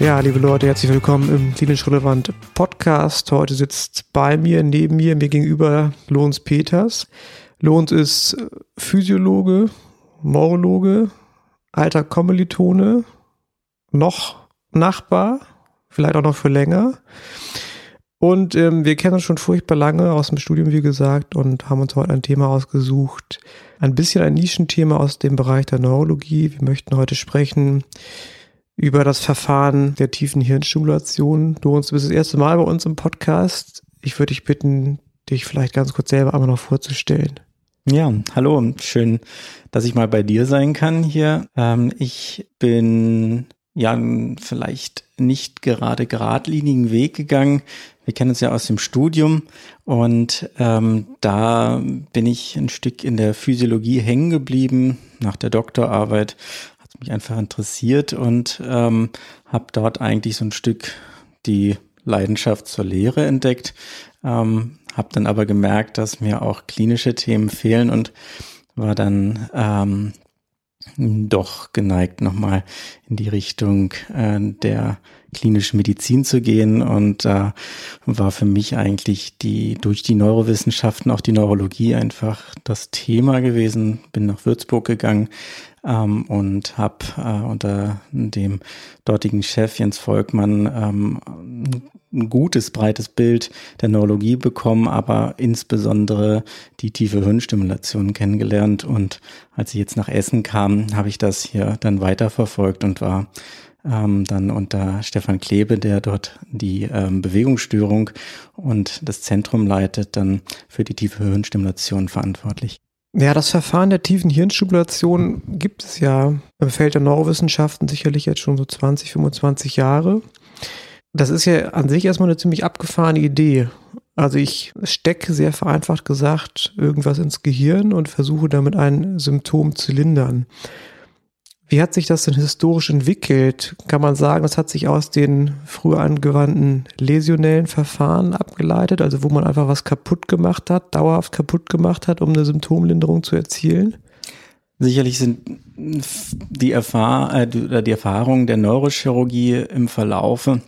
Ja, liebe Leute, herzlich willkommen im Klinisch Relevant Podcast. Heute sitzt bei mir, neben mir, mir gegenüber Lorenz Peters. Lorenz ist Physiologe, Neurologe, alter Kommilitone, noch Nachbar, vielleicht auch noch für länger. Und ähm, wir kennen uns schon furchtbar lange aus dem Studium, wie gesagt, und haben uns heute ein Thema ausgesucht. Ein bisschen ein Nischenthema aus dem Bereich der Neurologie. Wir möchten heute sprechen über das Verfahren der tiefen Hirnstimulation. Du bist das erste Mal bei uns im Podcast. Ich würde dich bitten, dich vielleicht ganz kurz selber einmal noch vorzustellen. Ja, hallo, schön, dass ich mal bei dir sein kann hier. Ähm, ich bin ja vielleicht nicht gerade geradlinigen Weg gegangen. Wir kennen uns ja aus dem Studium und ähm, da bin ich ein Stück in der Physiologie hängen geblieben. Nach der Doktorarbeit hat mich einfach interessiert und ähm, habe dort eigentlich so ein Stück die Leidenschaft zur Lehre entdeckt. Ähm, habe dann aber gemerkt, dass mir auch klinische Themen fehlen und war dann ähm, doch geneigt, nochmal in die Richtung äh, der klinischen Medizin zu gehen. Und da äh, war für mich eigentlich die durch die Neurowissenschaften, auch die Neurologie einfach das Thema gewesen. Bin nach Würzburg gegangen ähm, und habe äh, unter dem dortigen Chef Jens Volkmann ähm, ein gutes, breites Bild der Neurologie bekommen, aber insbesondere die tiefe Hirnstimulation kennengelernt. Und als ich jetzt nach Essen kam, habe ich das hier dann weiterverfolgt und war ähm, dann unter Stefan Klebe, der dort die ähm, Bewegungsstörung und das Zentrum leitet, dann für die tiefe Hirnstimulation verantwortlich. Ja, das Verfahren der tiefen Hirnstimulation gibt es ja im Feld der Neurowissenschaften sicherlich jetzt schon so 20, 25 Jahre. Das ist ja an sich erstmal eine ziemlich abgefahrene Idee. Also ich stecke sehr vereinfacht gesagt irgendwas ins Gehirn und versuche damit ein Symptom zu lindern. Wie hat sich das denn historisch entwickelt? Kann man sagen, das hat sich aus den früher angewandten läsionellen Verfahren abgeleitet, also wo man einfach was kaputt gemacht hat, dauerhaft kaputt gemacht hat, um eine Symptomlinderung zu erzielen? Sicherlich sind die, Erfahr äh, die Erfahrungen der Neurochirurgie im Verlaufe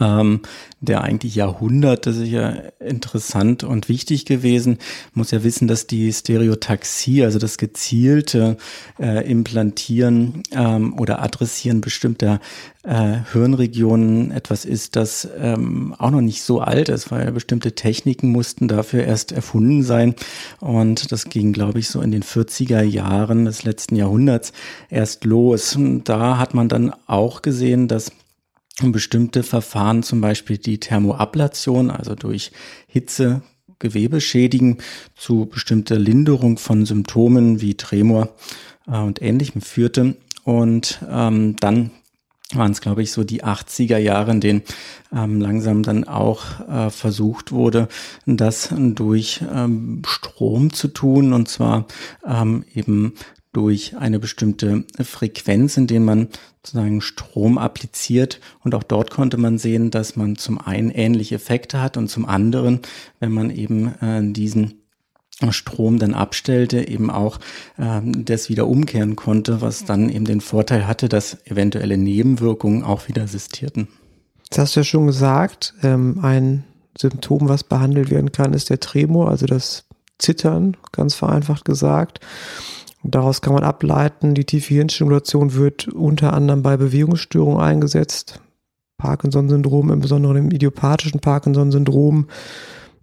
ähm, der eigentlich Jahrhunderte sicher interessant und wichtig gewesen. Muss ja wissen, dass die Stereotaxie, also das gezielte äh, Implantieren ähm, oder Adressieren bestimmter äh, Hirnregionen etwas ist, das ähm, auch noch nicht so alt ist, weil bestimmte Techniken mussten dafür erst erfunden sein. Und das ging, glaube ich, so in den 40er Jahren des letzten Jahrhunderts erst los. Und da hat man dann auch gesehen, dass bestimmte Verfahren, zum Beispiel die Thermoablation, also durch Hitze Gewebe schädigen, zu bestimmter Linderung von Symptomen wie Tremor äh, und ähnlichem führte. Und ähm, dann waren es, glaube ich, so die 80er Jahre, in denen ähm, langsam dann auch äh, versucht wurde, das durch ähm, Strom zu tun, und zwar ähm, eben durch eine bestimmte Frequenz, in der man sozusagen Strom appliziert. Und auch dort konnte man sehen, dass man zum einen ähnliche Effekte hat und zum anderen, wenn man eben äh, diesen Strom dann abstellte, eben auch ähm, das wieder umkehren konnte, was dann eben den Vorteil hatte, dass eventuelle Nebenwirkungen auch wieder assistierten. Das hast du ja schon gesagt, ähm, ein Symptom, was behandelt werden kann, ist der Tremor, also das Zittern, ganz vereinfacht gesagt. Daraus kann man ableiten, die tiefe Hirnstimulation wird unter anderem bei Bewegungsstörungen eingesetzt. Parkinson-Syndrom, im Besonderen im idiopathischen Parkinson-Syndrom,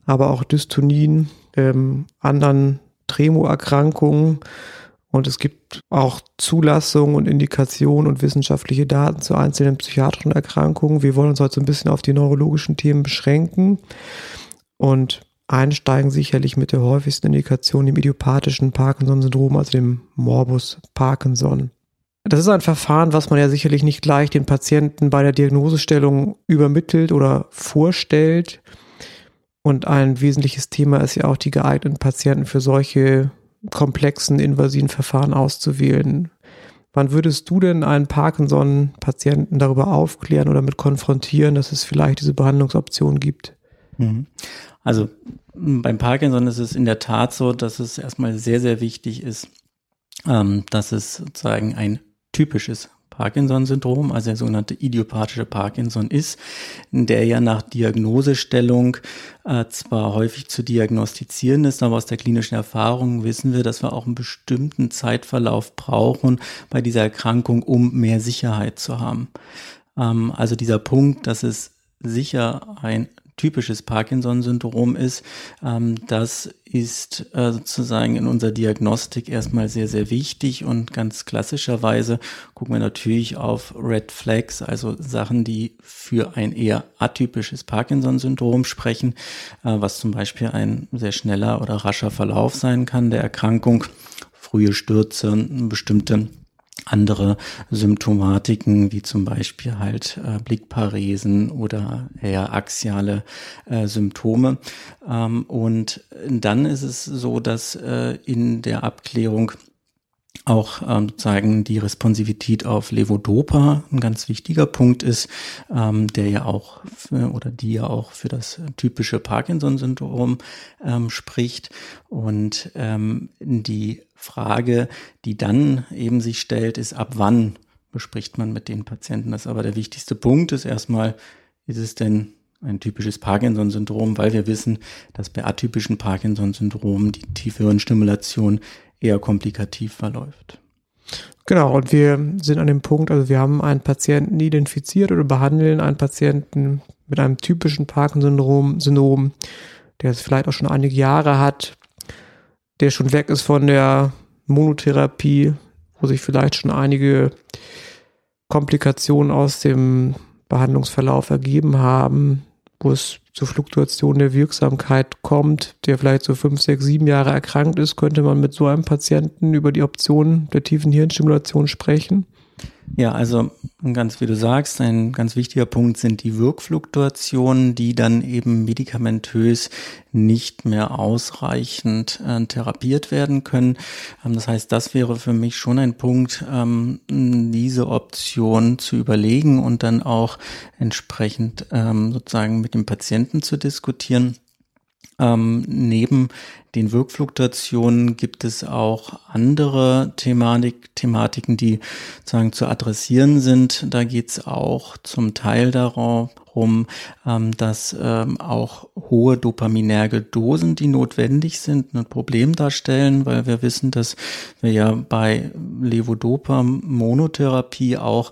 aber auch Dystonien, ähm, anderen Tremorerkrankungen. Und es gibt auch Zulassungen und Indikationen und wissenschaftliche Daten zu einzelnen psychiatrischen Erkrankungen. Wir wollen uns heute so ein bisschen auf die neurologischen Themen beschränken. Und einsteigen, sicherlich mit der häufigsten Indikation, dem idiopathischen Parkinson-Syndrom, also dem Morbus Parkinson. Das ist ein Verfahren, was man ja sicherlich nicht gleich den Patienten bei der Diagnosestellung übermittelt oder vorstellt. Und ein wesentliches Thema ist ja auch die geeigneten Patienten für solche komplexen, invasiven Verfahren auszuwählen. Wann würdest du denn einen Parkinson-Patienten darüber aufklären oder mit konfrontieren, dass es vielleicht diese Behandlungsoption gibt? Mhm. Also beim Parkinson ist es in der Tat so, dass es erstmal sehr, sehr wichtig ist, ähm, dass es sozusagen ein typisches Parkinson-Syndrom, also der sogenannte idiopathische Parkinson ist, der ja nach Diagnosestellung äh, zwar häufig zu diagnostizieren ist, aber aus der klinischen Erfahrung wissen wir, dass wir auch einen bestimmten Zeitverlauf brauchen bei dieser Erkrankung, um mehr Sicherheit zu haben. Ähm, also dieser Punkt, dass es sicher ein typisches Parkinson-Syndrom ist, ähm, das ist äh, sozusagen in unserer Diagnostik erstmal sehr, sehr wichtig und ganz klassischerweise gucken wir natürlich auf Red Flags, also Sachen, die für ein eher atypisches Parkinson-Syndrom sprechen, äh, was zum Beispiel ein sehr schneller oder rascher Verlauf sein kann der Erkrankung, frühe Stürze, bestimmte andere Symptomatiken, wie zum Beispiel halt äh, Blickparesen oder eher axiale äh, Symptome. Ähm, und dann ist es so, dass äh, in der Abklärung auch ähm, sozusagen die Responsivität auf Levodopa ein ganz wichtiger Punkt ist, ähm, der ja auch für, oder die ja auch für das typische Parkinson-Syndrom ähm, spricht. Und ähm, die Frage, die dann eben sich stellt, ist, ab wann bespricht man mit den Patienten das? Aber der wichtigste Punkt ist erstmal, ist es denn ein typisches Parkinson-Syndrom, weil wir wissen, dass bei atypischen Parkinson-Syndromen die tiefe Hirnstimulation eher komplikativ verläuft. Genau, und wir sind an dem Punkt, also wir haben einen Patienten identifiziert oder behandeln einen Patienten mit einem typischen Parkinson-Syndrom, Syndrom, der es vielleicht auch schon einige Jahre hat, der schon weg ist von der Monotherapie, wo sich vielleicht schon einige Komplikationen aus dem Behandlungsverlauf ergeben haben, wo es zur Fluktuation der Wirksamkeit kommt, der vielleicht so fünf, sechs, sieben Jahre erkrankt ist, könnte man mit so einem Patienten über die Option der tiefen Hirnstimulation sprechen? Ja, also ganz wie du sagst, ein ganz wichtiger Punkt sind die Wirkfluktuationen, die dann eben medikamentös nicht mehr ausreichend äh, therapiert werden können. Ähm, das heißt, das wäre für mich schon ein Punkt, ähm, diese Option zu überlegen und dann auch entsprechend ähm, sozusagen mit dem Patienten zu diskutieren. Ähm, neben den Wirkfluktuationen gibt es auch andere Thematik, Thematiken, die sozusagen zu adressieren sind. Da geht es auch zum Teil darum, ähm, dass ähm, auch hohe dopaminerge Dosen, die notwendig sind, ein Problem darstellen, weil wir wissen, dass wir ja bei Levodopa-Monotherapie auch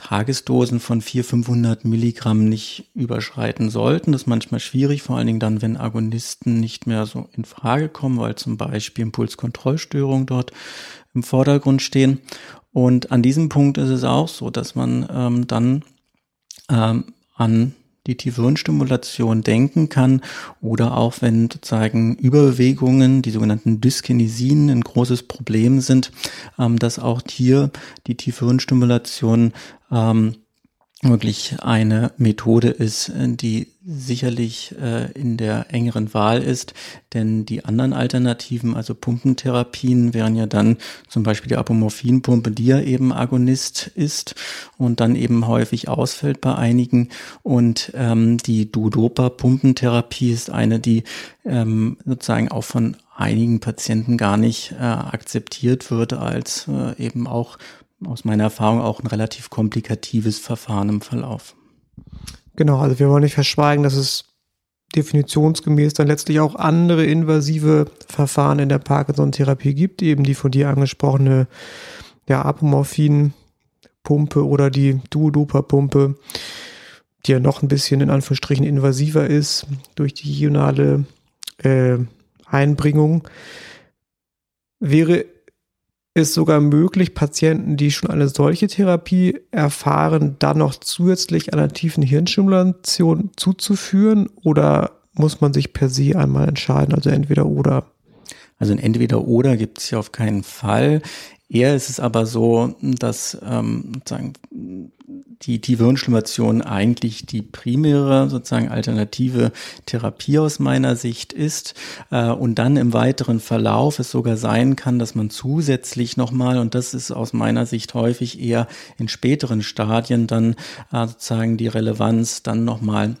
Tagesdosen von 400, 500 Milligramm nicht überschreiten sollten. Das ist manchmal schwierig, vor allen Dingen dann, wenn Agonisten nicht mehr so in Frage kommen, weil zum Beispiel Impulskontrollstörungen dort im Vordergrund stehen. Und an diesem Punkt ist es auch so, dass man ähm, dann ähm, an die tiefe Hirnstimulation denken kann oder auch wenn sozusagen Überbewegungen, die sogenannten Dyskinesien, ein großes Problem sind, ähm, dass auch hier die tiefe Hirnstimulation ähm, wirklich eine Methode ist, die sicherlich äh, in der engeren Wahl ist, denn die anderen Alternativen, also Pumpentherapien, wären ja dann zum Beispiel die Apomorphinpumpe, die ja eben Agonist ist und dann eben häufig ausfällt bei einigen. Und ähm, die Duodopa-Pumpentherapie ist eine, die ähm, sozusagen auch von einigen Patienten gar nicht äh, akzeptiert wird als äh, eben auch aus meiner Erfahrung auch ein relativ komplikatives Verfahren im Verlauf. Genau, also wir wollen nicht verschweigen, dass es definitionsgemäß dann letztlich auch andere invasive Verfahren in der Parkinson-Therapie gibt, eben die von dir angesprochene ja, Apomorphin-Pumpe oder die Duodopa-Pumpe, die ja noch ein bisschen in Anführungsstrichen invasiver ist durch die ionale äh, Einbringung. Wäre ist sogar möglich, Patienten, die schon eine solche Therapie erfahren, dann noch zusätzlich einer tiefen Hirnstimulation zuzuführen oder muss man sich per se einmal entscheiden, also entweder oder? Also ein entweder oder gibt es ja auf keinen Fall. Eher ist es aber so, dass ähm, sozusagen die tiefe Hirnstimulation eigentlich die primäre sozusagen alternative Therapie aus meiner Sicht ist. Äh, und dann im weiteren Verlauf es sogar sein kann, dass man zusätzlich nochmal, und das ist aus meiner Sicht häufig eher in späteren Stadien dann äh, sozusagen die Relevanz dann nochmal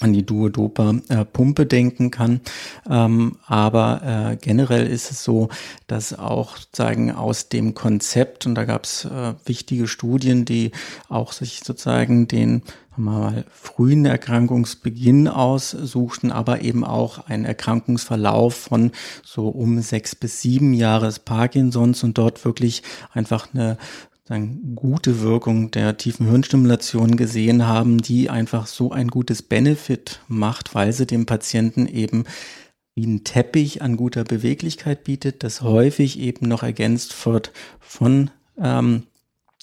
an die Duodopa-Pumpe denken kann. Ähm, aber äh, generell ist es so, dass auch sagen aus dem Konzept, und da gab es äh, wichtige Studien, die auch sich sozusagen den mal frühen Erkrankungsbeginn aussuchten, aber eben auch einen Erkrankungsverlauf von so um sechs bis sieben Jahre des Parkinsons und dort wirklich einfach eine sagen, gute Wirkung der tiefen Hirnstimulation gesehen haben, die einfach so ein gutes Benefit macht, weil sie dem Patienten eben wie ein Teppich an guter Beweglichkeit bietet, das häufig eben noch ergänzt wird von ähm,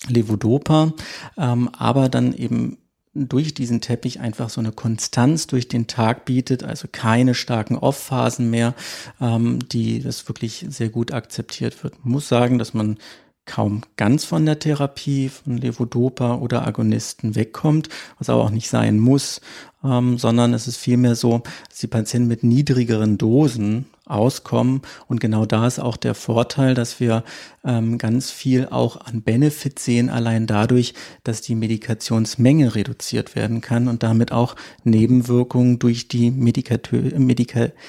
Levodopa, ähm, aber dann eben durch diesen Teppich einfach so eine Konstanz durch den Tag bietet, also keine starken Off-Phasen mehr, ähm, die das wirklich sehr gut akzeptiert wird. Muss sagen, dass man kaum ganz von der Therapie von Levodopa oder Agonisten wegkommt, was aber auch nicht sein muss, ähm, sondern es ist vielmehr so, dass die Patienten mit niedrigeren Dosen auskommen und genau da ist auch der Vorteil, dass wir ähm, ganz viel auch an Benefit sehen, allein dadurch, dass die Medikationsmenge reduziert werden kann und damit auch Nebenwirkungen durch die Medikation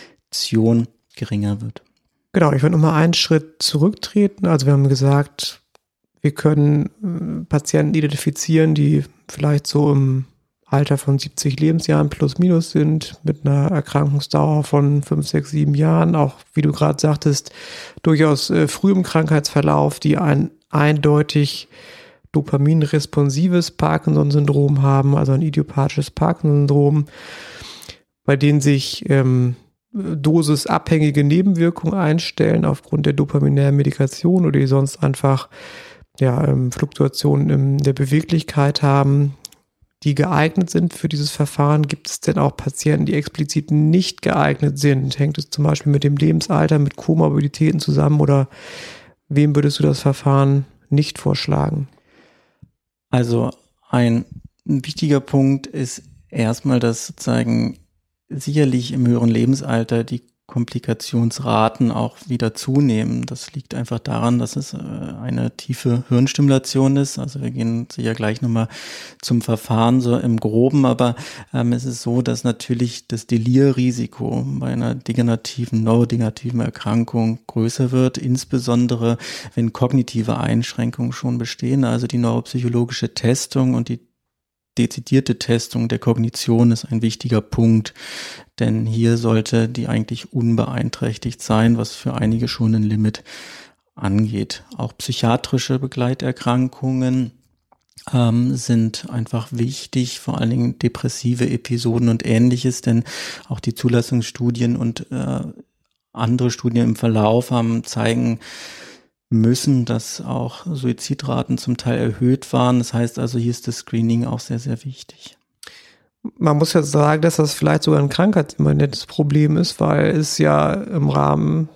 geringer wird. Genau, ich würde nochmal einen Schritt zurücktreten. Also wir haben gesagt, wir können äh, Patienten identifizieren, die vielleicht so im Alter von 70 Lebensjahren plus minus sind, mit einer Erkrankungsdauer von 5, 6, 7 Jahren, auch wie du gerade sagtest, durchaus äh, früh im Krankheitsverlauf, die ein eindeutig dopaminresponsives Parkinson-Syndrom haben, also ein idiopathisches Parkinson-Syndrom, bei denen sich ähm, dosisabhängige Nebenwirkungen einstellen aufgrund der dopaminären Medikation oder die sonst einfach ja, ähm, Fluktuationen in der Beweglichkeit haben, die geeignet sind für dieses Verfahren. Gibt es denn auch Patienten, die explizit nicht geeignet sind? Hängt es zum Beispiel mit dem Lebensalter, mit Komorbiditäten zusammen oder wem würdest du das Verfahren nicht vorschlagen? Also ein wichtiger Punkt ist erstmal, dass sozusagen sicherlich im höheren Lebensalter die Komplikationsraten auch wieder zunehmen. Das liegt einfach daran, dass es äh, eine tiefe Hirnstimulation ist. Also wir gehen sicher gleich nochmal zum Verfahren so im Groben, aber ähm, es ist so, dass natürlich das Delirrisiko bei einer degenerativen, neurodegenerativen Erkrankung größer wird, insbesondere wenn kognitive Einschränkungen schon bestehen. Also die neuropsychologische Testung und die dezidierte Testung der Kognition ist ein wichtiger Punkt, denn hier sollte die eigentlich unbeeinträchtigt sein, was für einige schon ein Limit angeht. Auch psychiatrische Begleiterkrankungen ähm, sind einfach wichtig, vor allen Dingen depressive Episoden und ähnliches, denn auch die Zulassungsstudien und äh, andere Studien im Verlauf haben zeigen, müssen, dass auch Suizidraten zum Teil erhöht waren. Das heißt also, hier ist das Screening auch sehr, sehr wichtig. Man muss ja sagen, dass das vielleicht sogar ein krankheitsimmanentes Problem ist, weil es ja im Rahmen,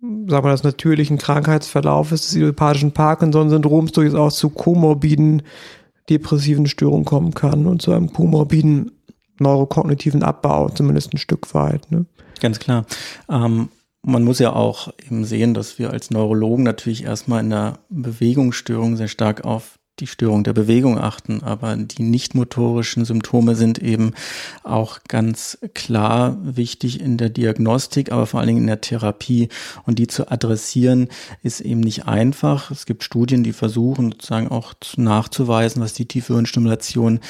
sagen wir, des natürlichen Krankheitsverlaufes des idiopathischen Parkinson-Syndroms durchaus zu komorbiden depressiven Störungen kommen kann und zu einem komorbiden neurokognitiven Abbau, zumindest ein Stück weit. Ne? Ganz klar. Ähm, man muss ja auch eben sehen, dass wir als Neurologen natürlich erstmal in der Bewegungsstörung sehr stark auf die Störung der Bewegung achten, aber die nicht motorischen Symptome sind eben auch ganz klar wichtig in der Diagnostik, aber vor allen Dingen in der Therapie. Und die zu adressieren ist eben nicht einfach. Es gibt Studien, die versuchen sozusagen auch nachzuweisen, was die tiefe Hirnstimulation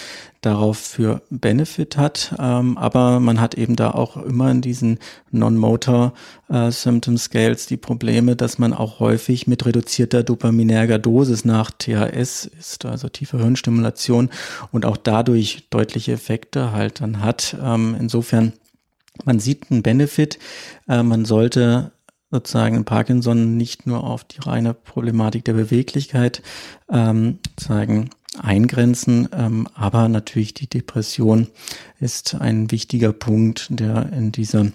darauf für Benefit hat. Ähm, aber man hat eben da auch immer in diesen Non-Motor äh, Symptom Scales die Probleme, dass man auch häufig mit reduzierter dopaminerger Dosis nach THS ist, also tiefe Hirnstimulation und auch dadurch deutliche Effekte halt dann hat. Ähm, insofern, man sieht einen Benefit. Äh, man sollte sozusagen in Parkinson nicht nur auf die reine Problematik der Beweglichkeit ähm, sagen eingrenzen. Ähm, aber natürlich die Depression ist ein wichtiger Punkt, der in dieser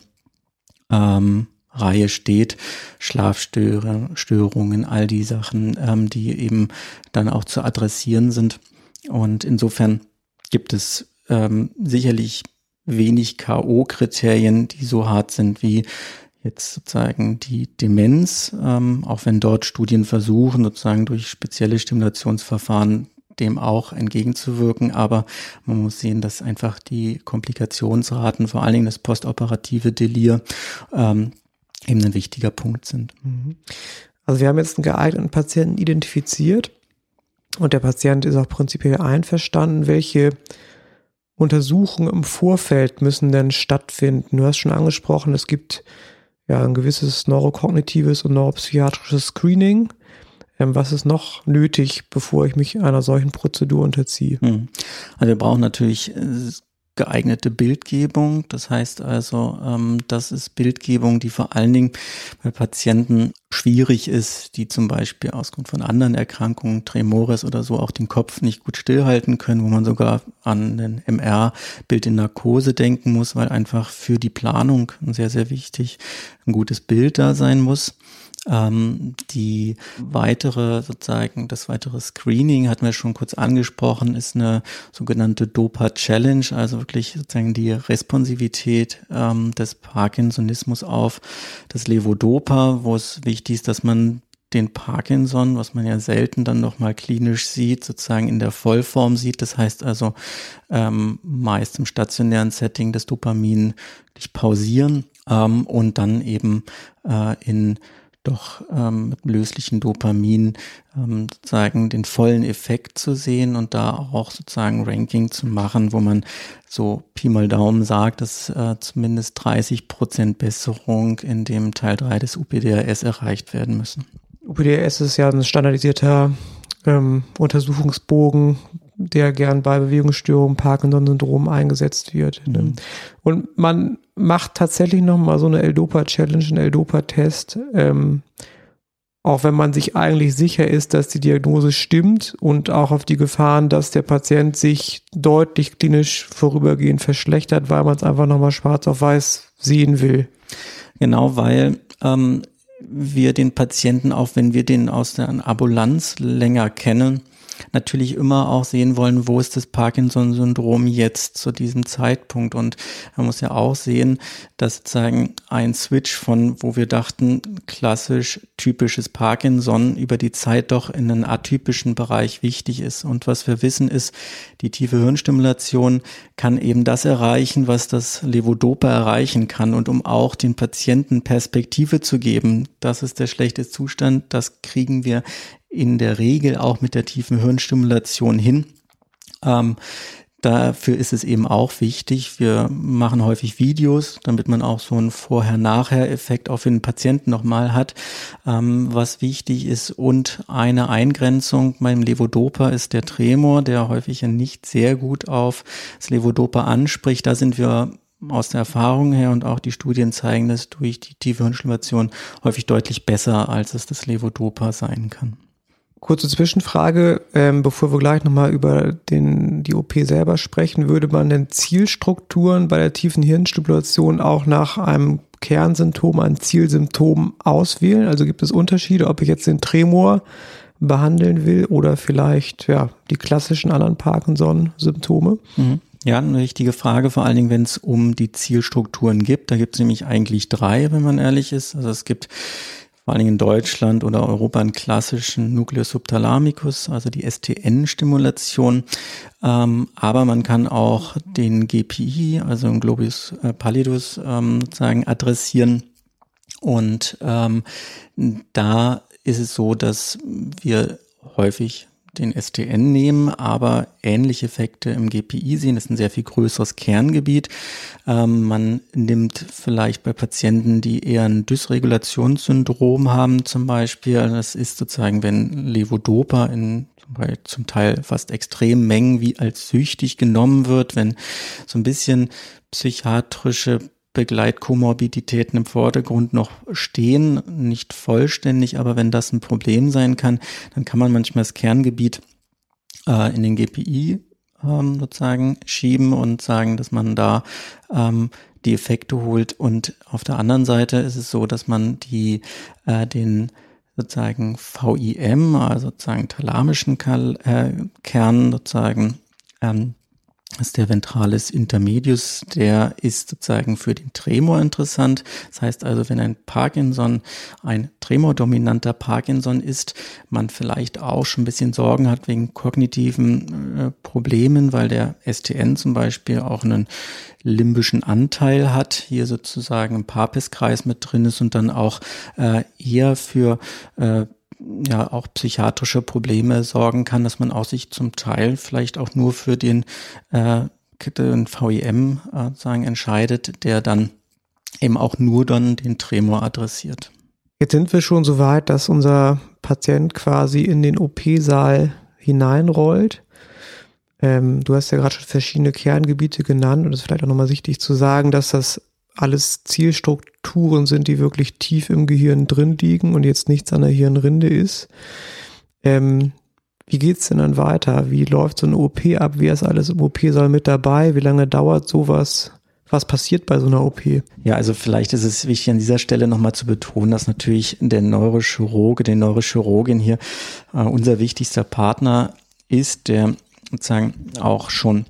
ähm, Reihe steht. Schlafstörungen, all die Sachen, ähm, die eben dann auch zu adressieren sind. Und insofern gibt es ähm, sicherlich wenig K.O.-Kriterien, die so hart sind wie jetzt sozusagen die Demenz, ähm, auch wenn dort Studien versuchen, sozusagen durch spezielle Stimulationsverfahren dem auch entgegenzuwirken. Aber man muss sehen, dass einfach die Komplikationsraten, vor allen Dingen das postoperative Delir, ähm, eben ein wichtiger Punkt sind. Mhm. Also wir haben jetzt einen geeigneten Patienten identifiziert und der Patient ist auch prinzipiell einverstanden. Welche Untersuchungen im Vorfeld müssen denn stattfinden? Du hast schon angesprochen, es gibt ja ein gewisses neurokognitives und neuropsychiatrisches Screening. Ähm, was ist noch nötig, bevor ich mich einer solchen Prozedur unterziehe? Hm. Also wir brauchen natürlich äh, geeignete Bildgebung. Das heißt also, ähm, das ist Bildgebung, die vor allen Dingen bei Patienten schwierig ist, die zum Beispiel aus Grund von anderen Erkrankungen, Tremores oder so, auch den Kopf nicht gut stillhalten können, wo man sogar an ein MR-Bild in Narkose denken muss, weil einfach für die Planung sehr, sehr wichtig ein gutes Bild da sein muss. Ähm, die weitere, sozusagen, das weitere Screening hatten wir schon kurz angesprochen, ist eine sogenannte DOPA-Challenge, also wirklich sozusagen die Responsivität ähm, des Parkinsonismus auf das Levodopa, wo es wichtig ist, dass man den Parkinson, was man ja selten dann nochmal klinisch sieht, sozusagen in der Vollform sieht. Das heißt also ähm, meist im stationären Setting das Dopamin pausieren ähm, und dann eben äh, in doch ähm, mit löslichen Dopamin ähm, sozusagen den vollen Effekt zu sehen und da auch sozusagen Ranking zu machen, wo man so Pi mal Daumen sagt, dass äh, zumindest 30 Prozent Besserung in dem Teil 3 des UPDRS erreicht werden müssen. UPDRS ist ja ein standardisierter ähm, Untersuchungsbogen, der gern bei Bewegungsstörungen, Parkinson-Syndrom eingesetzt wird. Mhm. Und man macht tatsächlich nochmal so eine L-Dopa-Challenge, einen L-Dopa-Test, ähm, auch wenn man sich eigentlich sicher ist, dass die Diagnose stimmt und auch auf die Gefahren, dass der Patient sich deutlich klinisch vorübergehend verschlechtert, weil man es einfach nochmal schwarz auf weiß sehen will. Genau, weil ähm, wir den Patienten, auch wenn wir den aus der Ambulanz länger kennen, natürlich immer auch sehen wollen, wo ist das Parkinson-Syndrom jetzt zu diesem Zeitpunkt. Und man muss ja auch sehen, dass sozusagen ein Switch von, wo wir dachten, klassisch typisches Parkinson über die Zeit doch in einen atypischen Bereich wichtig ist. Und was wir wissen ist, die tiefe Hirnstimulation kann eben das erreichen, was das Levodopa erreichen kann. Und um auch den Patienten Perspektive zu geben, das ist der schlechte Zustand, das kriegen wir in der Regel auch mit der tiefen Hirnstimulation hin. Ähm, Dafür ist es eben auch wichtig. Wir machen häufig Videos, damit man auch so einen Vorher-Nachher-Effekt für den Patienten nochmal hat, ähm, was wichtig ist. Und eine Eingrenzung beim Levodopa ist der Tremor, der häufig nicht sehr gut auf das Levodopa anspricht. Da sind wir aus der Erfahrung her und auch die Studien zeigen das durch die tiefe Hirnstimulation häufig deutlich besser, als es das Levodopa sein kann. Kurze Zwischenfrage, ähm, bevor wir gleich nochmal über den, die OP selber sprechen, würde man denn Zielstrukturen bei der tiefen Hirnstimulation auch nach einem Kernsymptom, ein Zielsymptom auswählen? Also gibt es Unterschiede, ob ich jetzt den Tremor behandeln will oder vielleicht ja die klassischen anderen Parkinson-Symptome? Mhm. Ja, eine richtige Frage, vor allen Dingen, wenn es um die Zielstrukturen gibt. Da gibt es nämlich eigentlich drei, wenn man ehrlich ist. Also es gibt vor Dingen in Deutschland oder Europa einen klassischen Nucleus subthalamicus, also die STN-Stimulation. Ähm, aber man kann auch den GPI, also den Globus äh, pallidus, ähm, sozusagen adressieren. Und ähm, da ist es so, dass wir häufig den STN nehmen, aber ähnliche Effekte im GPI sehen. Das ist ein sehr viel größeres Kerngebiet. Ähm, man nimmt vielleicht bei Patienten, die eher ein Dysregulationssyndrom haben, zum Beispiel, das ist sozusagen, wenn Levodopa in bei zum Teil fast extremen Mengen wie als süchtig genommen wird, wenn so ein bisschen psychiatrische Begleitkomorbiditäten im Vordergrund noch stehen, nicht vollständig, aber wenn das ein Problem sein kann, dann kann man manchmal das Kerngebiet äh, in den GPI ähm, sozusagen schieben und sagen, dass man da ähm, die Effekte holt. Und auf der anderen Seite ist es so, dass man die äh, den sozusagen VIM, also sozusagen thalamischen äh, Kern sozusagen ähm, ist der Ventralis intermedius, der ist sozusagen für den Tremor interessant. Das heißt also, wenn ein Parkinson ein tremordominanter Parkinson ist, man vielleicht auch schon ein bisschen Sorgen hat wegen kognitiven äh, Problemen, weil der STN zum Beispiel auch einen limbischen Anteil hat, hier sozusagen ein Papiskreis mit drin ist und dann auch äh, eher für äh, ja auch psychiatrische Probleme sorgen kann, dass man auch sich zum Teil vielleicht auch nur für den, äh, den VIM äh, sagen entscheidet, der dann eben auch nur dann den Tremor adressiert. Jetzt sind wir schon so weit, dass unser Patient quasi in den OP-Saal hineinrollt. Ähm, du hast ja gerade schon verschiedene Kerngebiete genannt und es ist vielleicht auch nochmal wichtig zu sagen, dass das alles Zielstrukturen sind, die wirklich tief im Gehirn drin liegen und jetzt nichts an der Hirnrinde ist. Ähm, wie geht's denn dann weiter? Wie läuft so eine OP ab? Wer ist alles im OP-Saal mit dabei? Wie lange dauert sowas? Was passiert bei so einer OP? Ja, also vielleicht ist es wichtig an dieser Stelle nochmal zu betonen, dass natürlich der Neurochirurge, die Neurochirurgin hier äh, unser wichtigster Partner ist, der sozusagen auch schon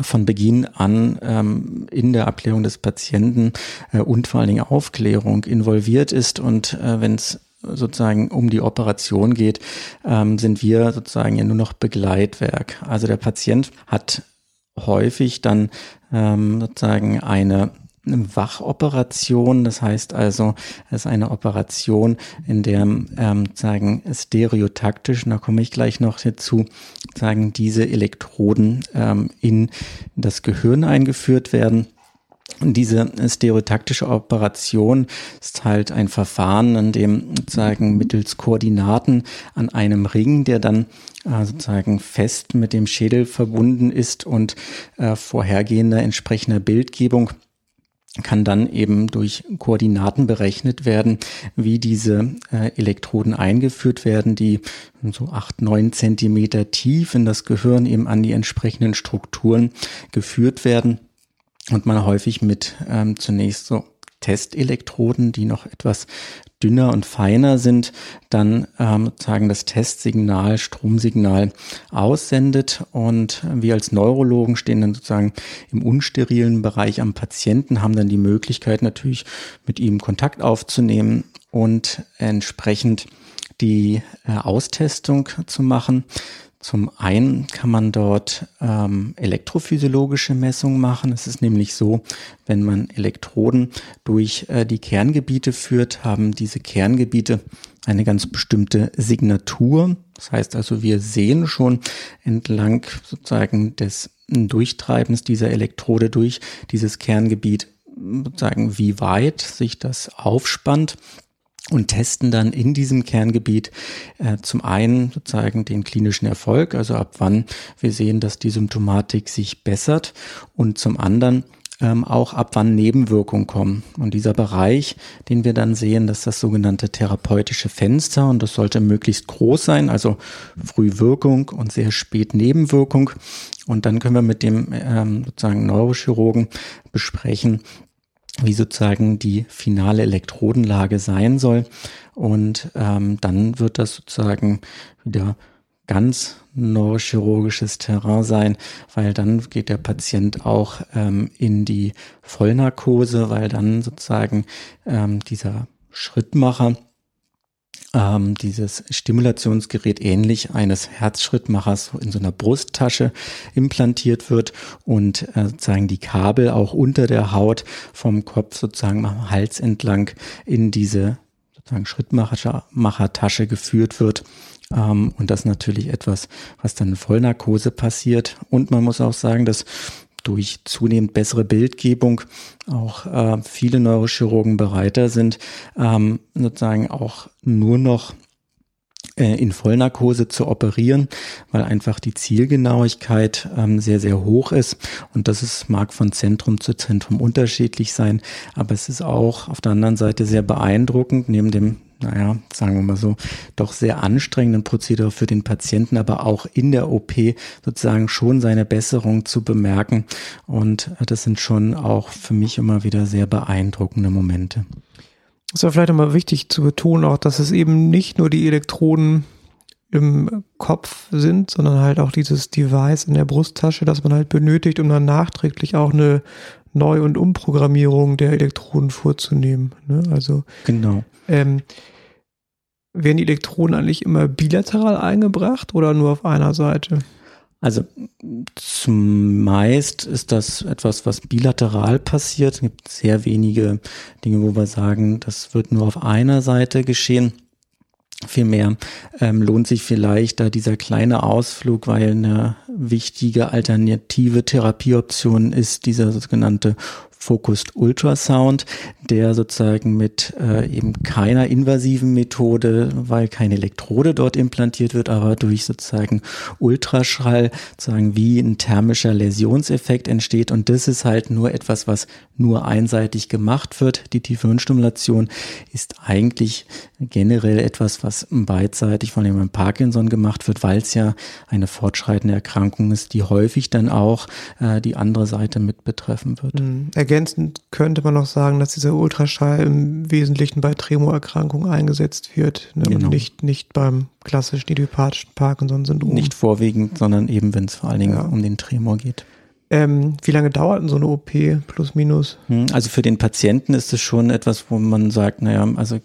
von Beginn an ähm, in der Abklärung des Patienten äh, und vor allen Dingen Aufklärung involviert ist und äh, wenn es sozusagen um die Operation geht, ähm, sind wir sozusagen ja nur noch Begleitwerk. Also der Patient hat häufig dann ähm, sozusagen eine eine Wachoperation. Das heißt also, es ist eine Operation, in der ähm, sagen stereotaktisch, und da komme ich gleich noch dazu, sagen diese Elektroden ähm, in das Gehirn eingeführt werden. Und diese stereotaktische Operation ist halt ein Verfahren, an dem sozusagen mittels Koordinaten an einem Ring, der dann äh, sozusagen fest mit dem Schädel verbunden ist und äh, vorhergehender entsprechender Bildgebung kann dann eben durch Koordinaten berechnet werden, wie diese äh, Elektroden eingeführt werden, die so acht, neun Zentimeter tief in das Gehirn eben an die entsprechenden Strukturen geführt werden und man häufig mit ähm, zunächst so Testelektroden, die noch etwas dünner und feiner sind, dann ähm, sozusagen das Testsignal, Stromsignal aussendet. Und wir als Neurologen stehen dann sozusagen im unsterilen Bereich am Patienten, haben dann die Möglichkeit natürlich mit ihm Kontakt aufzunehmen und entsprechend die äh, Austestung zu machen. Zum einen kann man dort ähm, elektrophysiologische Messungen machen. Es ist nämlich so, wenn man Elektroden durch äh, die Kerngebiete führt, haben diese Kerngebiete eine ganz bestimmte Signatur. Das heißt also, wir sehen schon entlang sozusagen des Durchtreibens dieser Elektrode durch dieses Kerngebiet sozusagen, wie weit sich das aufspannt und testen dann in diesem Kerngebiet äh, zum einen sozusagen den klinischen Erfolg, also ab wann wir sehen, dass die Symptomatik sich bessert und zum anderen ähm, auch ab wann Nebenwirkungen kommen. Und dieser Bereich, den wir dann sehen, das ist das sogenannte therapeutische Fenster und das sollte möglichst groß sein, also Frühwirkung und sehr spät Nebenwirkung. Und dann können wir mit dem ähm, sozusagen Neurochirurgen besprechen, wie sozusagen die finale Elektrodenlage sein soll. Und ähm, dann wird das sozusagen wieder ganz neurochirurgisches Terrain sein, weil dann geht der Patient auch ähm, in die Vollnarkose, weil dann sozusagen ähm, dieser Schrittmacher ähm, dieses Stimulationsgerät ähnlich eines Herzschrittmachers in so einer Brusttasche implantiert wird und äh, sozusagen die Kabel auch unter der Haut vom Kopf sozusagen am Hals entlang in diese sozusagen Schrittmachertasche geführt wird. Ähm, und das natürlich etwas, was dann in Vollnarkose passiert. Und man muss auch sagen, dass durch zunehmend bessere Bildgebung auch äh, viele Neurochirurgen bereiter sind, ähm, sozusagen auch nur noch äh, in Vollnarkose zu operieren, weil einfach die Zielgenauigkeit ähm, sehr, sehr hoch ist. Und das ist, mag von Zentrum zu Zentrum unterschiedlich sein, aber es ist auch auf der anderen Seite sehr beeindruckend, neben dem naja, sagen wir mal so, doch sehr anstrengenden Prozedere für den Patienten, aber auch in der OP sozusagen schon seine Besserung zu bemerken. Und das sind schon auch für mich immer wieder sehr beeindruckende Momente. Es ist vielleicht immer wichtig zu betonen, auch, dass es eben nicht nur die Elektroden im Kopf sind, sondern halt auch dieses Device in der Brusttasche, das man halt benötigt, um dann nachträglich auch eine Neu- und Umprogrammierung der Elektroden vorzunehmen. Ne? Also genau. Ähm, werden die Elektroden eigentlich immer bilateral eingebracht oder nur auf einer Seite? Also zumeist ist das etwas, was bilateral passiert. Es gibt sehr wenige Dinge, wo wir sagen, das wird nur auf einer Seite geschehen. Vielmehr ähm, lohnt sich vielleicht da dieser kleine Ausflug, weil eine wichtige alternative Therapieoption ist dieser sogenannte Focused Ultrasound, der sozusagen mit äh, eben keiner invasiven Methode, weil keine Elektrode dort implantiert wird, aber durch sozusagen Ultraschall sozusagen wie ein thermischer Läsionseffekt entsteht. Und das ist halt nur etwas, was nur einseitig gemacht wird. Die tiefe Hirnstimulation ist eigentlich generell etwas, was beidseitig von dem Parkinson gemacht wird, weil es ja eine fortschreitende Erkrankung ist, die häufig dann auch äh, die andere Seite mit betreffen wird. Mhm ergänzend könnte man noch sagen, dass dieser Ultraschall im Wesentlichen bei Tremorerkrankungen eingesetzt wird ne, genau. und nicht, nicht beim klassischen idiopathischen Parkinson-Syndrom. Nicht vorwiegend, sondern eben, wenn es vor allen Dingen ja. um den Tremor geht. Ähm, wie lange dauert denn so eine OP plus minus? Hm, also für den Patienten ist es schon etwas, wo man sagt, naja, also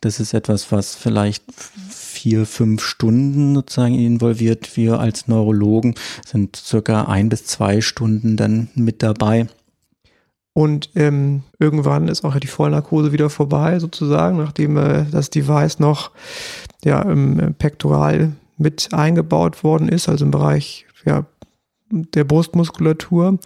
das ist etwas, was vielleicht vier, fünf Stunden sozusagen involviert. Wir als Neurologen sind circa ein bis zwei Stunden dann mit dabei. Und ähm, irgendwann ist auch die Vollnarkose wieder vorbei, sozusagen, nachdem äh, das Device noch ja, im äh, Pektoral mit eingebaut worden ist, also im Bereich ja, der Brustmuskulatur.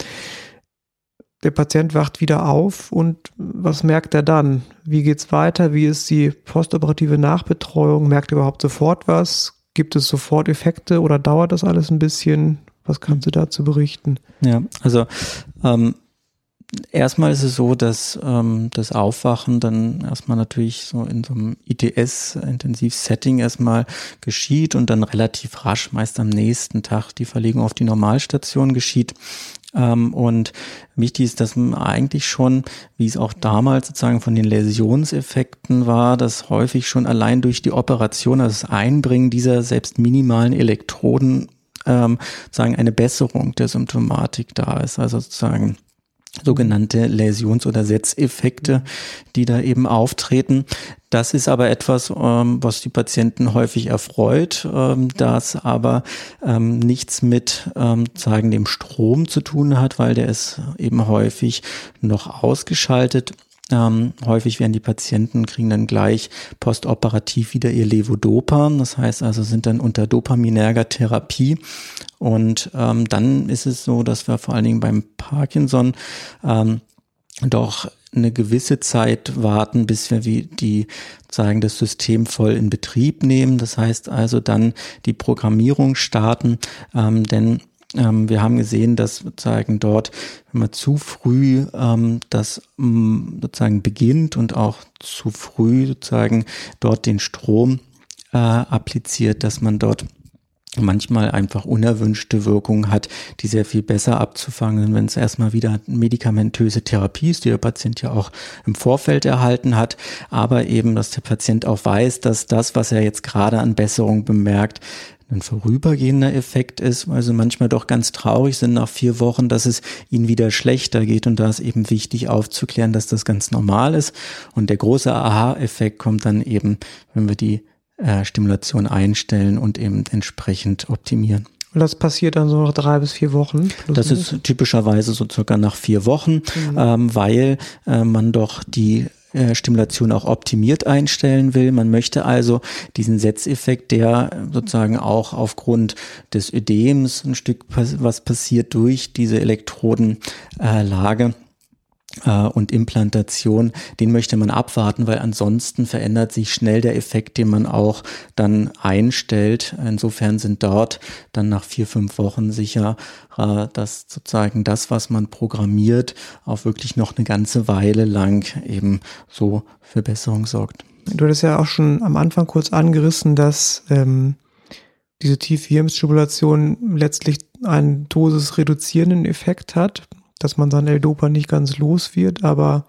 Der Patient wacht wieder auf und was merkt er dann? Wie geht's weiter? Wie ist die postoperative Nachbetreuung? Merkt er überhaupt sofort was? Gibt es sofort Effekte oder dauert das alles ein bisschen? Was kannst du dazu berichten? Ja, also ähm, erstmal ist es so, dass ähm, das Aufwachen dann erstmal natürlich so in so einem ITS-Intensiv-Setting erstmal geschieht und dann relativ rasch, meist am nächsten Tag, die Verlegung auf die Normalstation geschieht. Ähm, und wichtig ist, dass man eigentlich schon, wie es auch damals sozusagen von den Läsionseffekten war, dass häufig schon allein durch die Operation, also das Einbringen dieser selbst minimalen Elektroden ähm, sozusagen eine Besserung der Symptomatik da ist. Also sozusagen sogenannte Läsions- oder Setzeffekte, die da eben auftreten. Das ist aber etwas, ähm, was die Patienten häufig erfreut, ähm, das aber ähm, nichts mit sagen dem Strom zu tun hat, weil der ist eben häufig noch ausgeschaltet ähm, häufig werden die Patienten, kriegen dann gleich postoperativ wieder ihr Levodopa. Das heißt also, sind dann unter dopaminerger Therapie. Und ähm, dann ist es so, dass wir vor allen Dingen beim Parkinson ähm, doch eine gewisse Zeit warten, bis wir wie die sagen das System voll in Betrieb nehmen. Das heißt also dann die Programmierung starten, ähm, denn wir haben gesehen, dass sozusagen dort, wenn man zu früh ähm, das ähm, sozusagen beginnt und auch zu früh sozusagen dort den Strom äh, appliziert, dass man dort manchmal einfach unerwünschte Wirkungen hat, die sehr viel besser abzufangen, wenn es erstmal wieder medikamentöse Therapie ist, die der Patient ja auch im Vorfeld erhalten hat, aber eben, dass der Patient auch weiß, dass das, was er jetzt gerade an Besserung bemerkt, ein vorübergehender Effekt ist, also manchmal doch ganz traurig sind nach vier Wochen, dass es ihnen wieder schlechter geht und da ist eben wichtig aufzuklären, dass das ganz normal ist und der große Aha-Effekt kommt dann eben, wenn wir die äh, Stimulation einstellen und eben entsprechend optimieren. Und das passiert dann so nach drei bis vier Wochen? Das ist typischerweise so circa nach vier Wochen, mhm. ähm, weil äh, man doch die äh, Stimulation auch optimiert einstellen will. Man möchte also diesen Setzeffekt, der sozusagen auch aufgrund des Ödems ein Stück was passiert durch diese Elektrodenlage, äh, und Implantation, den möchte man abwarten, weil ansonsten verändert sich schnell der Effekt, den man auch dann einstellt. Insofern sind dort dann nach vier, fünf Wochen sicher, äh, dass sozusagen das, was man programmiert, auch wirklich noch eine ganze Weile lang eben so für Besserung sorgt. Du hattest ja auch schon am Anfang kurz angerissen, dass ähm, diese Tiefhirnsstimulation letztlich einen dosisreduzierenden Effekt hat dass man sein L-Dopa nicht ganz los wird, aber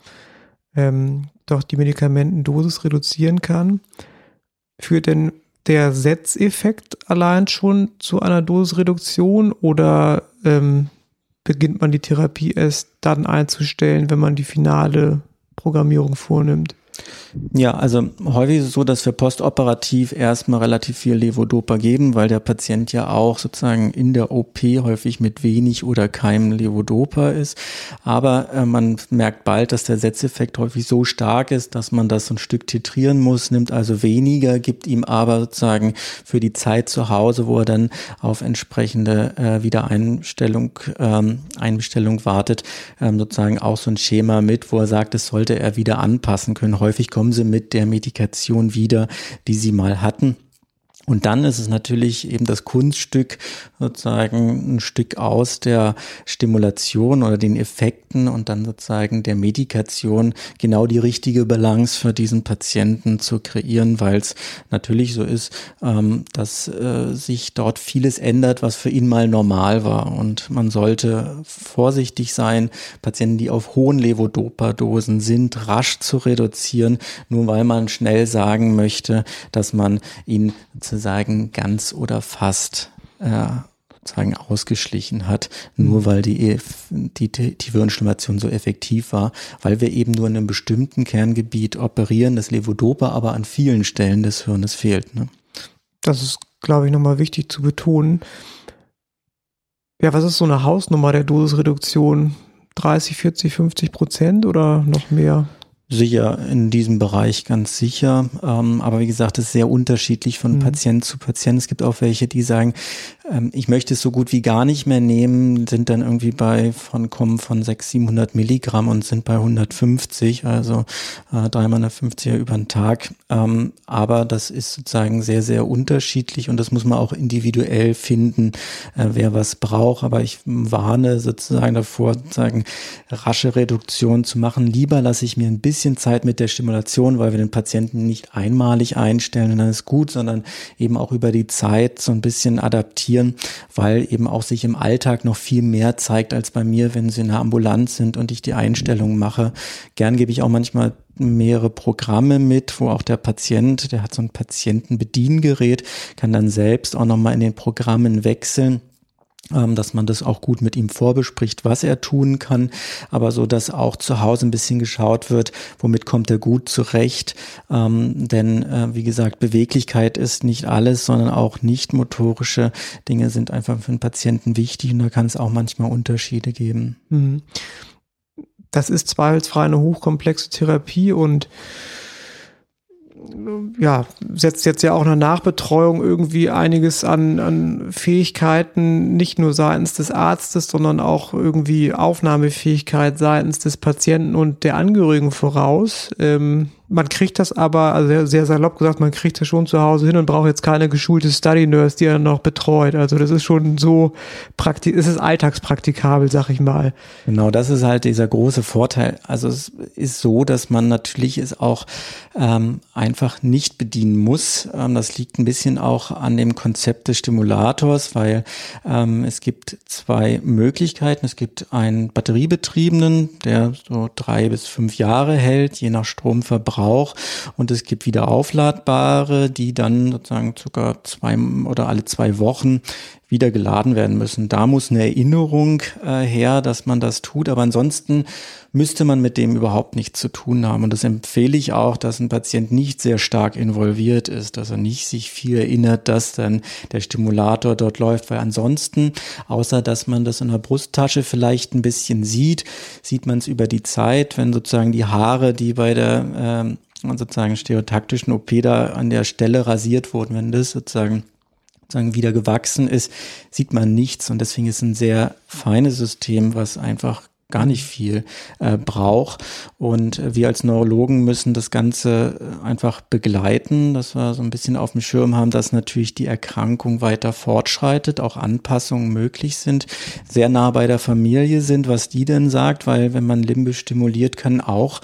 ähm, doch die Medikamentendosis reduzieren kann. Führt denn der Setzeffekt allein schon zu einer Dosisreduktion oder ähm, beginnt man die Therapie erst dann einzustellen, wenn man die finale Programmierung vornimmt? Ja, also häufig ist es so, dass wir postoperativ erstmal relativ viel Levodopa geben, weil der Patient ja auch sozusagen in der OP häufig mit wenig oder keinem Levodopa ist. Aber äh, man merkt bald, dass der Setzeffekt häufig so stark ist, dass man das so ein Stück titrieren muss, nimmt also weniger, gibt ihm aber sozusagen für die Zeit zu Hause, wo er dann auf entsprechende äh, Wiedereinstellung, ähm, Einbestellung wartet, ähm, sozusagen auch so ein Schema mit, wo er sagt, das sollte er wieder anpassen können häufig kommen sie mit der Medikation wieder, die sie mal hatten. Und dann ist es natürlich eben das Kunststück, sozusagen ein Stück aus der Stimulation oder den Effekten und dann sozusagen der Medikation genau die richtige Balance für diesen Patienten zu kreieren, weil es natürlich so ist, ähm, dass äh, sich dort vieles ändert, was für ihn mal normal war. Und man sollte vorsichtig sein, Patienten, die auf hohen Levodopa-Dosen sind, rasch zu reduzieren, nur weil man schnell sagen möchte, dass man ihn sozusagen ganz oder fast äh, sozusagen ausgeschlichen hat, nur weil die, die, die Virenstimulation so effektiv war, weil wir eben nur in einem bestimmten Kerngebiet operieren, das Levodopa aber an vielen Stellen des Hirnes fehlt. Ne? Das ist, glaube ich, nochmal wichtig zu betonen. Ja, was ist so eine Hausnummer der Dosisreduktion? 30, 40, 50 Prozent oder noch mehr? Sicher in diesem Bereich ganz sicher. Ähm, aber wie gesagt, es ist sehr unterschiedlich von mhm. Patient zu Patient. Es gibt auch welche, die sagen, ähm, ich möchte es so gut wie gar nicht mehr nehmen, sind dann irgendwie bei von kommen von 600, 700 Milligramm und sind bei 150, also äh, 350 über den Tag. Ähm, aber das ist sozusagen sehr, sehr unterschiedlich und das muss man auch individuell finden, äh, wer was braucht. Aber ich warne sozusagen davor, sozusagen rasche Reduktion zu machen. Lieber lasse ich mir ein bisschen bisschen Zeit mit der Stimulation, weil wir den Patienten nicht einmalig einstellen und dann ist gut, sondern eben auch über die Zeit so ein bisschen adaptieren, weil eben auch sich im Alltag noch viel mehr zeigt als bei mir, wenn sie in der Ambulanz sind und ich die Einstellung mache. Gern gebe ich auch manchmal mehrere Programme mit, wo auch der Patient, der hat so ein Patientenbediengerät, kann dann selbst auch nochmal in den Programmen wechseln dass man das auch gut mit ihm vorbespricht, was er tun kann, aber so, dass auch zu Hause ein bisschen geschaut wird, womit kommt er gut zurecht. Ähm, denn äh, wie gesagt, Beweglichkeit ist nicht alles, sondern auch nicht motorische Dinge sind einfach für den Patienten wichtig und da kann es auch manchmal Unterschiede geben. Mhm. Das ist zweifelsfrei eine hochkomplexe Therapie und ja, setzt jetzt ja auch eine Nachbetreuung irgendwie einiges an, an Fähigkeiten, nicht nur seitens des Arztes, sondern auch irgendwie Aufnahmefähigkeit seitens des Patienten und der Angehörigen voraus. Ähm, man kriegt das aber, also sehr salopp gesagt, man kriegt das schon zu Hause hin und braucht jetzt keine geschulte Study Nurse, die er noch betreut. Also das ist schon so praktisch, es ist alltagspraktikabel, sag ich mal. Genau, das ist halt dieser große Vorteil. Also es ist so, dass man natürlich es auch ähm, einfach nicht bedienen muss. Ähm, das liegt ein bisschen auch an dem Konzept des Stimulators, weil ähm, es gibt zwei Möglichkeiten. Es gibt einen batteriebetriebenen, der so drei bis fünf Jahre hält, je nach Stromverbrauch Verbrauch und es gibt wieder aufladbare, die dann sozusagen sogar zwei oder alle zwei Wochen wieder geladen werden müssen. Da muss eine Erinnerung äh, her, dass man das tut, aber ansonsten müsste man mit dem überhaupt nichts zu tun haben. Und das empfehle ich auch, dass ein Patient nicht sehr stark involviert ist, dass er nicht sich viel erinnert, dass dann der Stimulator dort läuft, weil ansonsten, außer dass man das in der Brusttasche vielleicht ein bisschen sieht, sieht man es über die Zeit, wenn sozusagen die Haare, die bei der ähm, sozusagen stereotaktischen OP da an der Stelle rasiert wurden, wenn das sozusagen sozusagen wieder gewachsen ist, sieht man nichts und deswegen ist ein sehr feines System, was einfach gar nicht viel äh, braucht. Und wir als Neurologen müssen das Ganze einfach begleiten, dass wir so ein bisschen auf dem Schirm haben, dass natürlich die Erkrankung weiter fortschreitet, auch Anpassungen möglich sind, sehr nah bei der Familie sind, was die denn sagt, weil wenn man limbisch stimuliert, können auch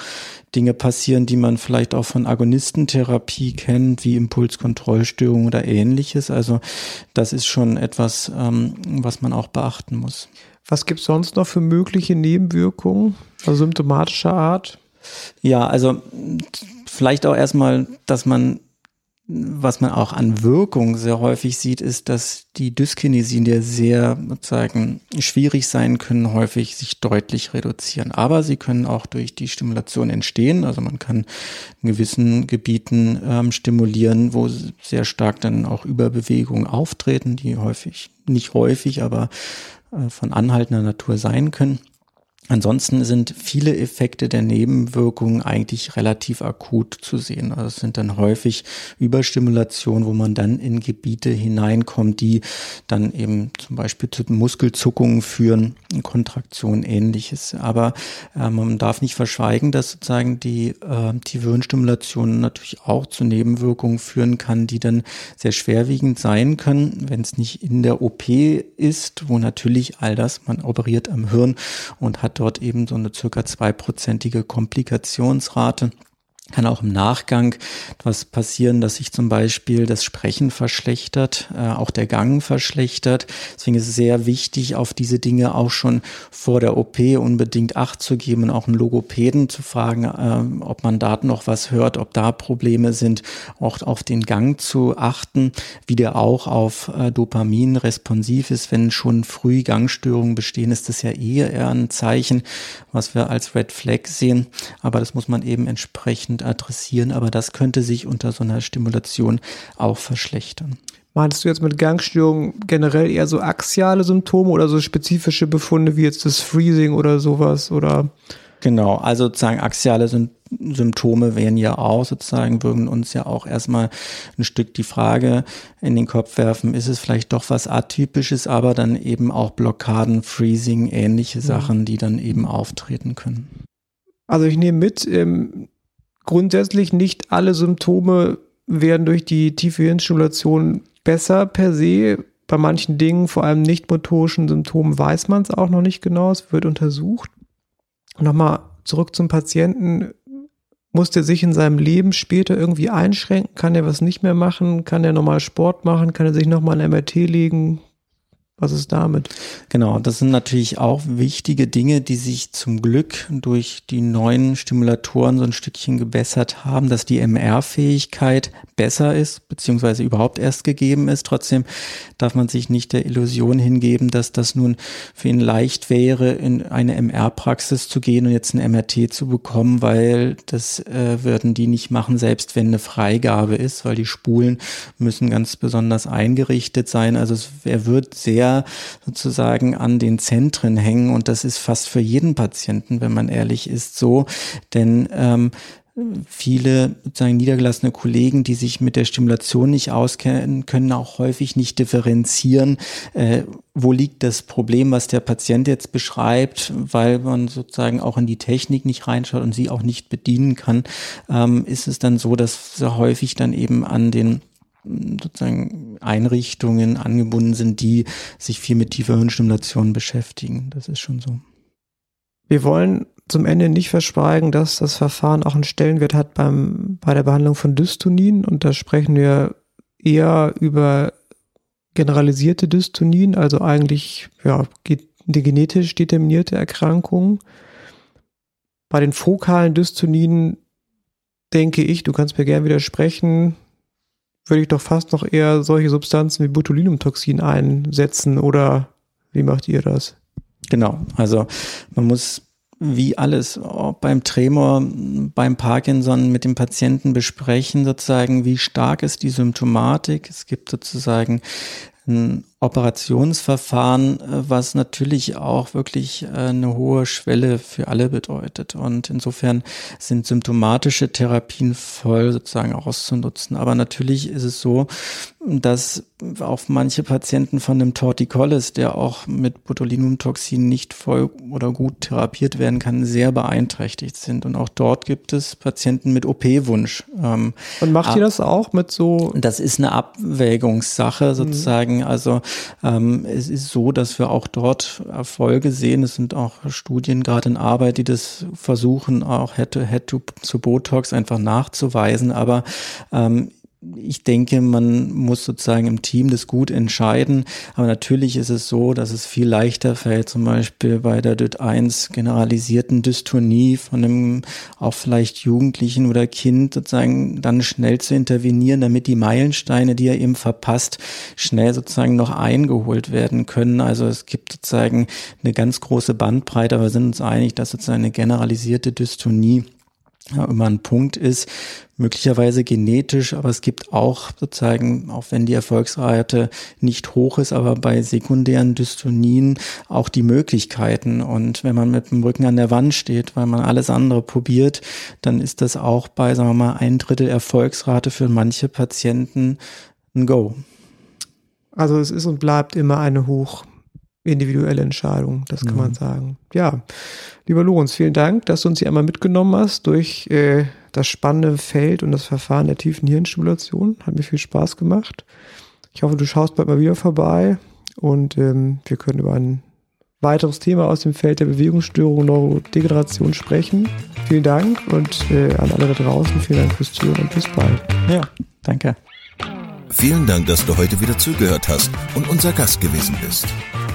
Dinge passieren, die man vielleicht auch von Agonistentherapie kennt, wie Impulskontrollstörung oder ähnliches. Also das ist schon etwas, ähm, was man auch beachten muss. Was gibt es sonst noch für mögliche Nebenwirkungen, also symptomatischer Art? Ja, also vielleicht auch erstmal, dass man was man auch an Wirkung sehr häufig sieht, ist, dass die Dyskinesien, die sehr sozusagen schwierig sein können, häufig sich deutlich reduzieren. Aber sie können auch durch die Stimulation entstehen. Also man kann in gewissen Gebieten ähm, stimulieren, wo sehr stark dann auch Überbewegungen auftreten, die häufig, nicht häufig, aber von anhaltender Natur sein können. Ansonsten sind viele Effekte der Nebenwirkungen eigentlich relativ akut zu sehen. Also es sind dann häufig Überstimulationen, wo man dann in Gebiete hineinkommt, die dann eben zum Beispiel zu Muskelzuckungen führen, Kontraktion ähnliches. Aber äh, man darf nicht verschweigen, dass sozusagen die äh, Tiefe-Hirnstimulation natürlich auch zu Nebenwirkungen führen kann, die dann sehr schwerwiegend sein können, wenn es nicht in der OP ist, wo natürlich all das, man operiert am Hirn und hat dort eben so eine circa zweiprozentige Komplikationsrate kann auch im Nachgang was passieren, dass sich zum Beispiel das Sprechen verschlechtert, äh, auch der Gang verschlechtert. Deswegen ist es sehr wichtig, auf diese Dinge auch schon vor der OP unbedingt Acht zu geben und auch einen Logopäden zu fragen, äh, ob man da noch was hört, ob da Probleme sind, auch auf den Gang zu achten, wie der auch auf äh, Dopamin responsiv ist. Wenn schon früh Gangstörungen bestehen, ist das ja eher ein Zeichen, was wir als Red Flag sehen. Aber das muss man eben entsprechend adressieren, aber das könnte sich unter so einer Stimulation auch verschlechtern. Meinst du jetzt mit Gangstörungen generell eher so axiale Symptome oder so spezifische Befunde wie jetzt das Freezing oder sowas oder? Genau, also sozusagen axiale Symptome wären ja auch sozusagen, würden uns ja auch erstmal ein Stück die Frage in den Kopf werfen, ist es vielleicht doch was Atypisches, aber dann eben auch Blockaden, Freezing, ähnliche mhm. Sachen, die dann eben auftreten können. Also ich nehme mit, ähm, grundsätzlich nicht alle Symptome werden durch die tiefe Hirnstimulation besser per se. Bei manchen Dingen, vor allem nicht motorischen Symptomen, weiß man es auch noch nicht genau. Es wird untersucht. Nochmal zurück zum Patienten. Muss der sich in seinem Leben später irgendwie einschränken? Kann er was nicht mehr machen? Kann er nochmal Sport machen? Kann er sich nochmal ein MRT legen? Was ist damit? Genau, das sind natürlich auch wichtige Dinge, die sich zum Glück durch die neuen Stimulatoren so ein Stückchen gebessert haben, dass die MR-Fähigkeit besser ist, beziehungsweise überhaupt erst gegeben ist. Trotzdem darf man sich nicht der Illusion hingeben, dass das nun für ihn leicht wäre, in eine MR-Praxis zu gehen und jetzt ein MRT zu bekommen, weil das äh, würden die nicht machen, selbst wenn eine Freigabe ist, weil die Spulen müssen ganz besonders eingerichtet sein. Also er wird sehr sozusagen an den Zentren hängen. Und das ist fast für jeden Patienten, wenn man ehrlich ist, so, denn ähm, viele sozusagen niedergelassene Kollegen, die sich mit der Stimulation nicht auskennen, können auch häufig nicht differenzieren, äh, wo liegt das Problem, was der Patient jetzt beschreibt, weil man sozusagen auch in die Technik nicht reinschaut und sie auch nicht bedienen kann, ähm, ist es dann so, dass sehr häufig dann eben an den sozusagen Einrichtungen angebunden sind, die sich viel mit tiefer Hirnstimulation beschäftigen. Das ist schon so. Wir wollen zum Ende nicht verschweigen, dass das Verfahren auch einen Stellenwert hat beim, bei der Behandlung von Dystonien. Und da sprechen wir eher über generalisierte Dystonien, also eigentlich ja, die genetisch determinierte Erkrankung. Bei den fokalen Dystonien denke ich, du kannst mir gerne widersprechen, würde ich doch fast noch eher solche Substanzen wie Botulinumtoxin einsetzen oder wie macht ihr das? Genau, also man muss wie alles beim Tremor, beim Parkinson mit dem Patienten besprechen, sozusagen, wie stark ist die Symptomatik. Es gibt sozusagen ein Operationsverfahren, äh, was natürlich auch wirklich äh, eine hohe Schwelle für alle bedeutet. Und insofern sind symptomatische Therapien voll sozusagen auszunutzen. Aber natürlich ist es so, dass auf manche Patienten von dem Torticollis, der auch mit Botulinumtoxin nicht voll oder gut therapiert werden kann, sehr beeinträchtigt sind. Und auch dort gibt es Patienten mit OP-Wunsch. Ähm, Und macht ihr das auch mit so? Das ist eine Abwägungssache mhm. sozusagen. Mhm. Also ähm, es ist so, dass wir auch dort Erfolge sehen. Es sind auch Studien gerade in Arbeit, die das versuchen, auch Head-to-Head zu Botox einfach nachzuweisen. Aber ähm, ich denke, man muss sozusagen im Team das gut entscheiden. Aber natürlich ist es so, dass es viel leichter fällt, zum Beispiel bei der DIT1 generalisierten Dystonie von einem auch vielleicht Jugendlichen oder Kind sozusagen dann schnell zu intervenieren, damit die Meilensteine, die er eben verpasst, schnell sozusagen noch eingeholt werden können. Also es gibt sozusagen eine ganz große Bandbreite, aber wir sind uns einig, dass sozusagen eine generalisierte Dystonie ja, immer ein Punkt ist, möglicherweise genetisch, aber es gibt auch sozusagen, auch wenn die Erfolgsrate nicht hoch ist, aber bei sekundären Dystonien auch die Möglichkeiten. Und wenn man mit dem Rücken an der Wand steht, weil man alles andere probiert, dann ist das auch bei, sagen wir mal, ein Drittel Erfolgsrate für manche Patienten ein Go. Also es ist und bleibt immer eine hoch individuelle Entscheidung, das kann mhm. man sagen. Ja, lieber Lorenz, vielen Dank, dass du uns hier einmal mitgenommen hast durch äh, das spannende Feld und das Verfahren der tiefen Hirnstimulation. Hat mir viel Spaß gemacht. Ich hoffe, du schaust bald mal wieder vorbei und ähm, wir können über ein weiteres Thema aus dem Feld der Bewegungsstörung Neurodegeneration sprechen. Vielen Dank und äh, an alle da draußen, vielen Dank fürs Zuhören und bis bald. Ja, danke. Vielen Dank, dass du heute wieder zugehört hast und unser Gast gewesen bist.